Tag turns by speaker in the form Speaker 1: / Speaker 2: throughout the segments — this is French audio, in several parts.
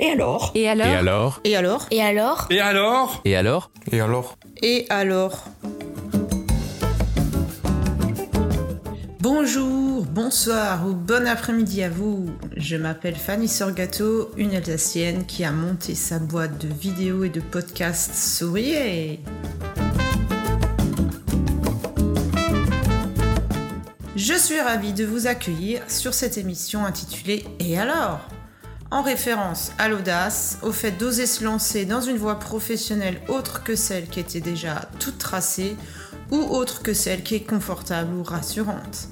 Speaker 1: Et alors
Speaker 2: Et alors
Speaker 3: Et alors
Speaker 4: Et alors
Speaker 5: Et alors
Speaker 6: Et alors
Speaker 3: Et alors
Speaker 6: Et alors
Speaker 4: Et alors Bonjour, bonsoir ou bon après-midi à vous. Je m'appelle Fanny Sorgato, une Alsacienne qui a monté sa boîte de vidéos et de podcasts Souriez Je suis ravie de vous accueillir sur cette émission intitulée Et alors en référence à l'audace, au fait d'oser se lancer dans une voie professionnelle autre que celle qui était déjà toute tracée ou autre que celle qui est confortable ou rassurante.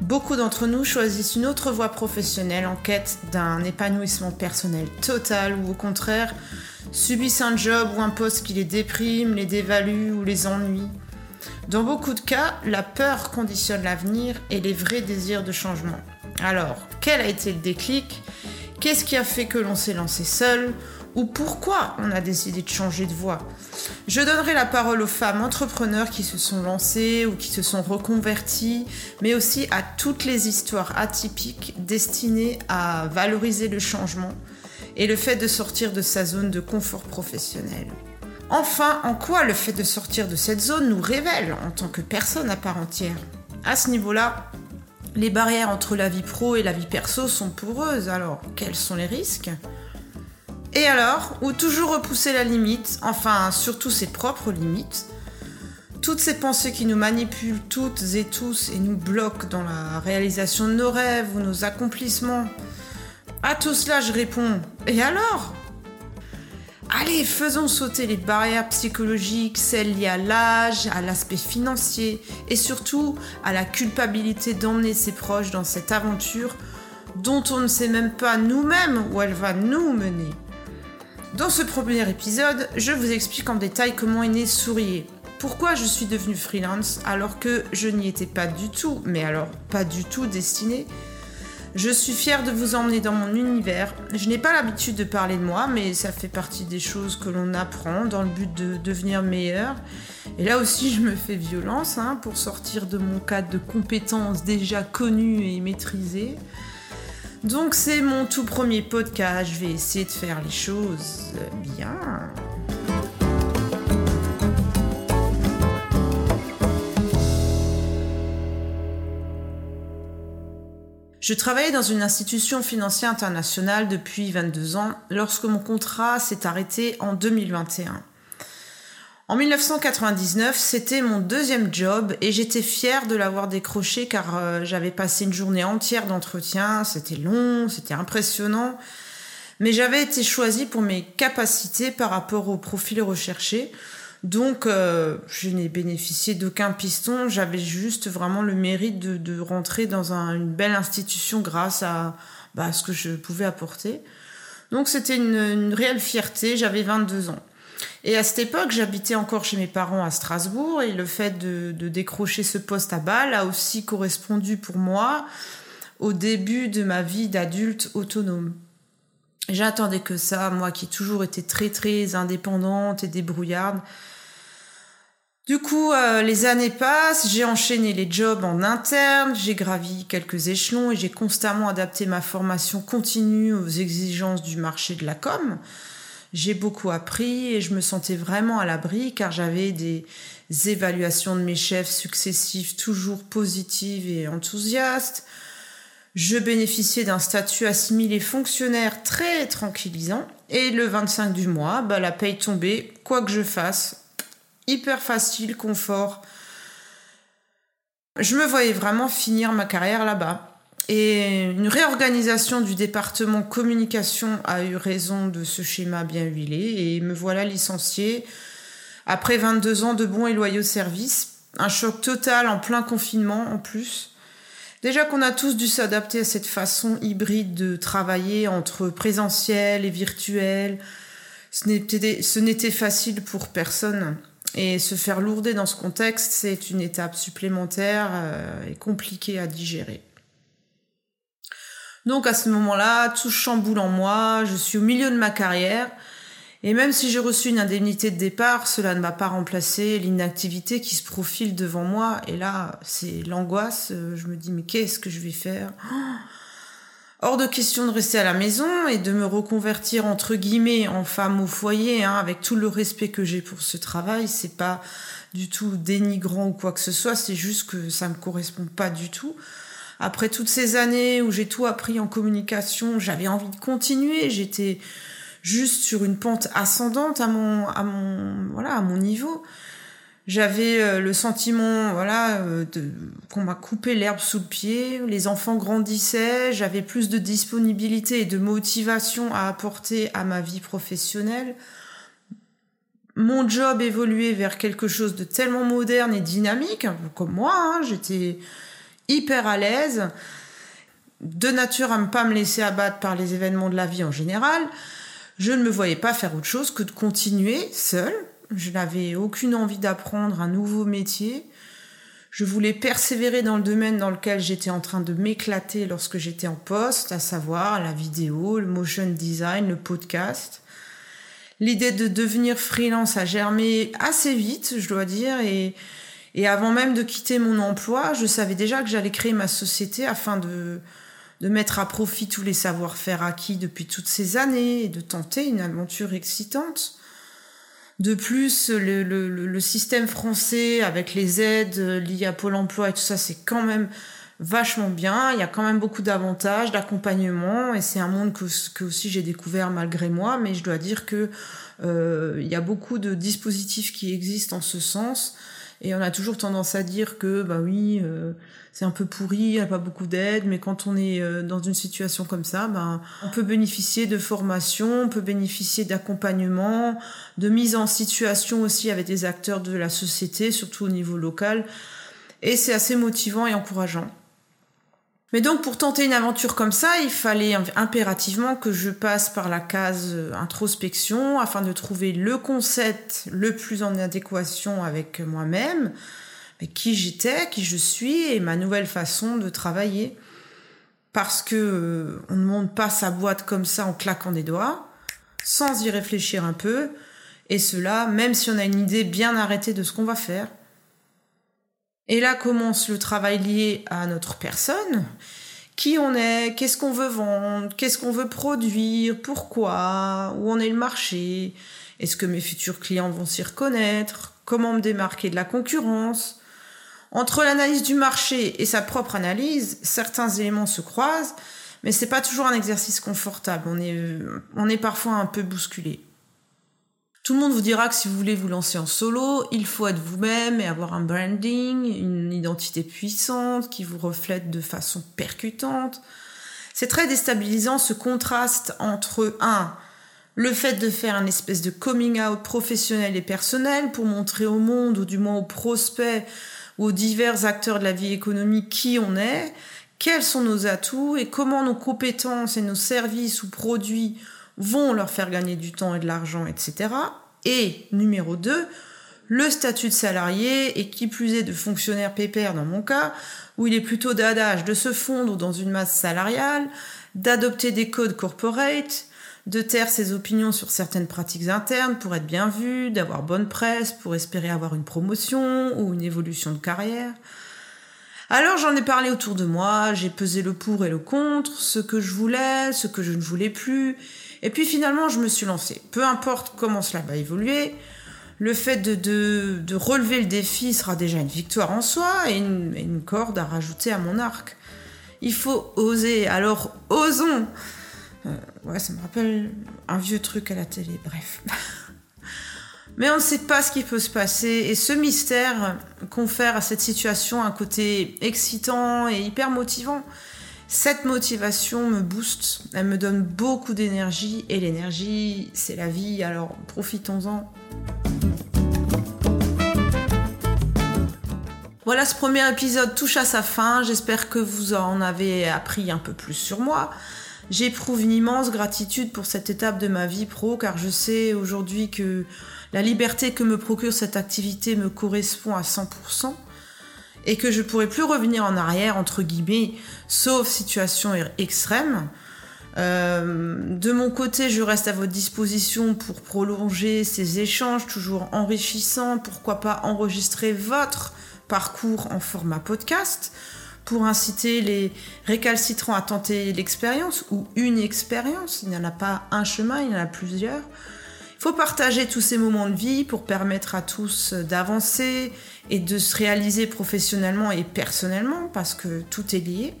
Speaker 4: Beaucoup d'entre nous choisissent une autre voie professionnelle en quête d'un épanouissement personnel total ou au contraire subissent un job ou un poste qui les déprime, les dévalue ou les ennuie. Dans beaucoup de cas, la peur conditionne l'avenir et les vrais désirs de changement. Alors, quel a été le déclic? Qu'est-ce qui a fait que l'on s'est lancé seul? Ou pourquoi on a décidé de changer de voie? Je donnerai la parole aux femmes entrepreneurs qui se sont lancées ou qui se sont reconverties, mais aussi à toutes les histoires atypiques destinées à valoriser le changement et le fait de sortir de sa zone de confort professionnel. Enfin, en quoi le fait de sortir de cette zone nous révèle en tant que personne à part entière? À ce niveau-là, les barrières entre la vie pro et la vie perso sont poreuses, alors quels sont les risques? Et alors, ou toujours repousser la limite, enfin surtout ses propres limites. Toutes ces pensées qui nous manipulent toutes et tous et nous bloquent dans la réalisation de nos rêves ou nos accomplissements. À tout cela, je réponds Et alors? Allez, faisons sauter les barrières psychologiques, celles liées à l'âge, à l'aspect financier et surtout à la culpabilité d'emmener ses proches dans cette aventure dont on ne sait même pas nous-mêmes où elle va nous mener. Dans ce premier épisode, je vous explique en détail comment est né Sourier. Pourquoi je suis devenue freelance alors que je n'y étais pas du tout, mais alors pas du tout destinée je suis fière de vous emmener dans mon univers. Je n'ai pas l'habitude de parler de moi, mais ça fait partie des choses que l'on apprend dans le but de devenir meilleur. Et là aussi, je me fais violence hein, pour sortir de mon cadre de compétences déjà connues et maîtrisées. Donc c'est mon tout premier podcast, je vais essayer de faire les choses bien. Je travaillais dans une institution financière internationale depuis 22 ans lorsque mon contrat s'est arrêté en 2021. En 1999, c'était mon deuxième job et j'étais fière de l'avoir décroché car euh, j'avais passé une journée entière d'entretien, c'était long, c'était impressionnant, mais j'avais été choisie pour mes capacités par rapport au profil recherché. Donc, euh, je n'ai bénéficié d'aucun piston. J'avais juste vraiment le mérite de, rentrer dans un, une belle institution grâce à bah, ce que je pouvais apporter. Donc, c'était une, réelle fierté. J'avais 22 ans. Et à cette époque, j'habitais encore chez mes parents à Strasbourg et le fait de décrocher ce poste à Bâle a aussi correspondu pour moi au début de ma vie d'adulte autonome. J'attendais que ça, moi qui ai toujours été très très indépendante et débrouillarde. Du coup, euh, les années passent, j'ai enchaîné les jobs en interne, j'ai gravi quelques échelons et j'ai constamment adapté ma formation continue aux exigences du marché de la com. J'ai beaucoup appris et je me sentais vraiment à l'abri car j'avais des évaluations de mes chefs successifs toujours positives et enthousiastes. Je bénéficiais d'un statut assimilé fonctionnaire très tranquillisant. Et le 25 du mois, bah, la paye tombait, quoi que je fasse. Hyper facile, confort. Je me voyais vraiment finir ma carrière là-bas. Et une réorganisation du département communication a eu raison de ce schéma bien huilé. Et me voilà licenciée après 22 ans de bons et loyaux services. Un choc total en plein confinement en plus. Déjà qu'on a tous dû s'adapter à cette façon hybride de travailler entre présentiel et virtuel, ce n'était facile pour personne. Et se faire lourder dans ce contexte, c'est une étape supplémentaire et compliquée à digérer. Donc à ce moment-là, tout chamboule en moi, je suis au milieu de ma carrière, et même si j'ai reçu une indemnité de départ, cela ne m'a pas remplacé l'inactivité qui se profile devant moi. Et là, c'est l'angoisse. Je me dis, mais qu'est-ce que je vais faire? Hors de question de rester à la maison et de me reconvertir entre guillemets en femme au foyer, hein, avec tout le respect que j'ai pour ce travail. C'est pas du tout dénigrant ou quoi que ce soit, c'est juste que ça me correspond pas du tout. Après toutes ces années où j'ai tout appris en communication, j'avais envie de continuer. J'étais juste sur une pente ascendante à mon, à mon, voilà, à mon niveau. J'avais euh, le sentiment, voilà, euh, qu'on m'a coupé l'herbe sous le pied. Les enfants grandissaient. J'avais plus de disponibilité et de motivation à apporter à ma vie professionnelle. Mon job évoluait vers quelque chose de tellement moderne et dynamique, comme moi. Hein. J'étais hyper à l'aise, de nature à ne pas me laisser abattre par les événements de la vie en général. Je ne me voyais pas faire autre chose que de continuer seule je n'avais aucune envie d'apprendre un nouveau métier. Je voulais persévérer dans le domaine dans lequel j'étais en train de m'éclater lorsque j'étais en poste, à savoir la vidéo, le motion design, le podcast. L'idée de devenir freelance a germé assez vite, je dois dire, et, et avant même de quitter mon emploi, je savais déjà que j'allais créer ma société afin de, de mettre à profit tous les savoir-faire acquis depuis toutes ces années et de tenter une aventure excitante. De plus, le, système français avec les aides liées à Pôle emploi et tout ça, c'est quand même vachement bien. Il y a quand même beaucoup d'avantages, d'accompagnement, et c'est un monde que, que aussi j'ai découvert malgré moi. Mais je dois dire que euh, il y a beaucoup de dispositifs qui existent en ce sens, et on a toujours tendance à dire que bah oui. Euh, c'est un peu pourri, il n'y a pas beaucoup d'aide, mais quand on est euh, dans une situation comme ça, ben, on peut bénéficier de formation, on peut bénéficier d'accompagnement, de mise en situation aussi avec des acteurs de la société, surtout au niveau local. Et c'est assez motivant et encourageant. Mais donc pour tenter une aventure comme ça, il fallait impérativement que je passe par la case euh, introspection afin de trouver le concept le plus en adéquation avec moi-même, qui j'étais, qui je suis et ma nouvelle façon de travailler. Parce que euh, on ne monte pas sa boîte comme ça en claquant des doigts, sans y réfléchir un peu, et cela même si on a une idée bien arrêtée de ce qu'on va faire. Et là commence le travail lié à notre personne, qui on est, qu'est-ce qu'on veut vendre, qu'est-ce qu'on veut produire, pourquoi, où en est le marché, est-ce que mes futurs clients vont s'y reconnaître, comment me démarquer de la concurrence, entre l'analyse du marché et sa propre analyse, certains éléments se croisent, mais c'est pas toujours un exercice confortable. On est, on est parfois un peu bousculé. Tout le monde vous dira que si vous voulez vous lancer en solo, il faut être vous-même et avoir un branding, une identité puissante qui vous reflète de façon percutante. C'est très déstabilisant ce contraste entre un le fait de faire une espèce de coming out professionnel et personnel pour montrer au monde ou du moins aux prospects aux divers acteurs de la vie économique qui on est, quels sont nos atouts et comment nos compétences et nos services ou produits vont leur faire gagner du temps et de l'argent, etc. Et numéro 2, le statut de salarié et qui plus est de fonctionnaire pépère dans mon cas, où il est plutôt d'adage de se fondre dans une masse salariale, d'adopter des codes corporate, de taire ses opinions sur certaines pratiques internes pour être bien vu, d'avoir bonne presse pour espérer avoir une promotion ou une évolution de carrière. Alors j'en ai parlé autour de moi, j'ai pesé le pour et le contre, ce que je voulais, ce que je ne voulais plus, et puis finalement je me suis lancée. Peu importe comment cela va évoluer, le fait de, relever le défi sera déjà une victoire en soi et une, une corde à rajouter à mon arc. Il faut oser, alors osons euh, ouais, ça me rappelle un vieux truc à la télé, bref. Mais on ne sait pas ce qui peut se passer et ce mystère confère à cette situation un côté excitant et hyper motivant. Cette motivation me booste, elle me donne beaucoup d'énergie et l'énergie, c'est la vie, alors profitons-en. Voilà, ce premier épisode touche à sa fin. J'espère que vous en avez appris un peu plus sur moi. J'éprouve une immense gratitude pour cette étape de ma vie pro car je sais aujourd'hui que la liberté que me procure cette activité me correspond à 100% et que je pourrai plus revenir en arrière entre guillemets sauf situation extrême. Euh, de mon côté, je reste à votre disposition pour prolonger ces échanges toujours enrichissants. Pourquoi pas enregistrer votre parcours en format podcast pour inciter les récalcitrants à tenter l'expérience ou une expérience. Il n'y en a pas un chemin, il y en a plusieurs. Faut partager tous ces moments de vie pour permettre à tous d'avancer et de se réaliser professionnellement et personnellement parce que tout est lié.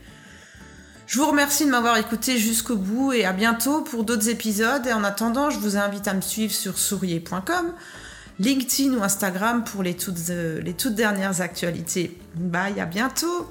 Speaker 4: Je vous remercie de m'avoir écouté jusqu'au bout et à bientôt pour d'autres épisodes. Et en attendant, je vous invite à me suivre sur sourier.com, LinkedIn ou Instagram pour les toutes, euh, les toutes dernières actualités. Bye, à bientôt!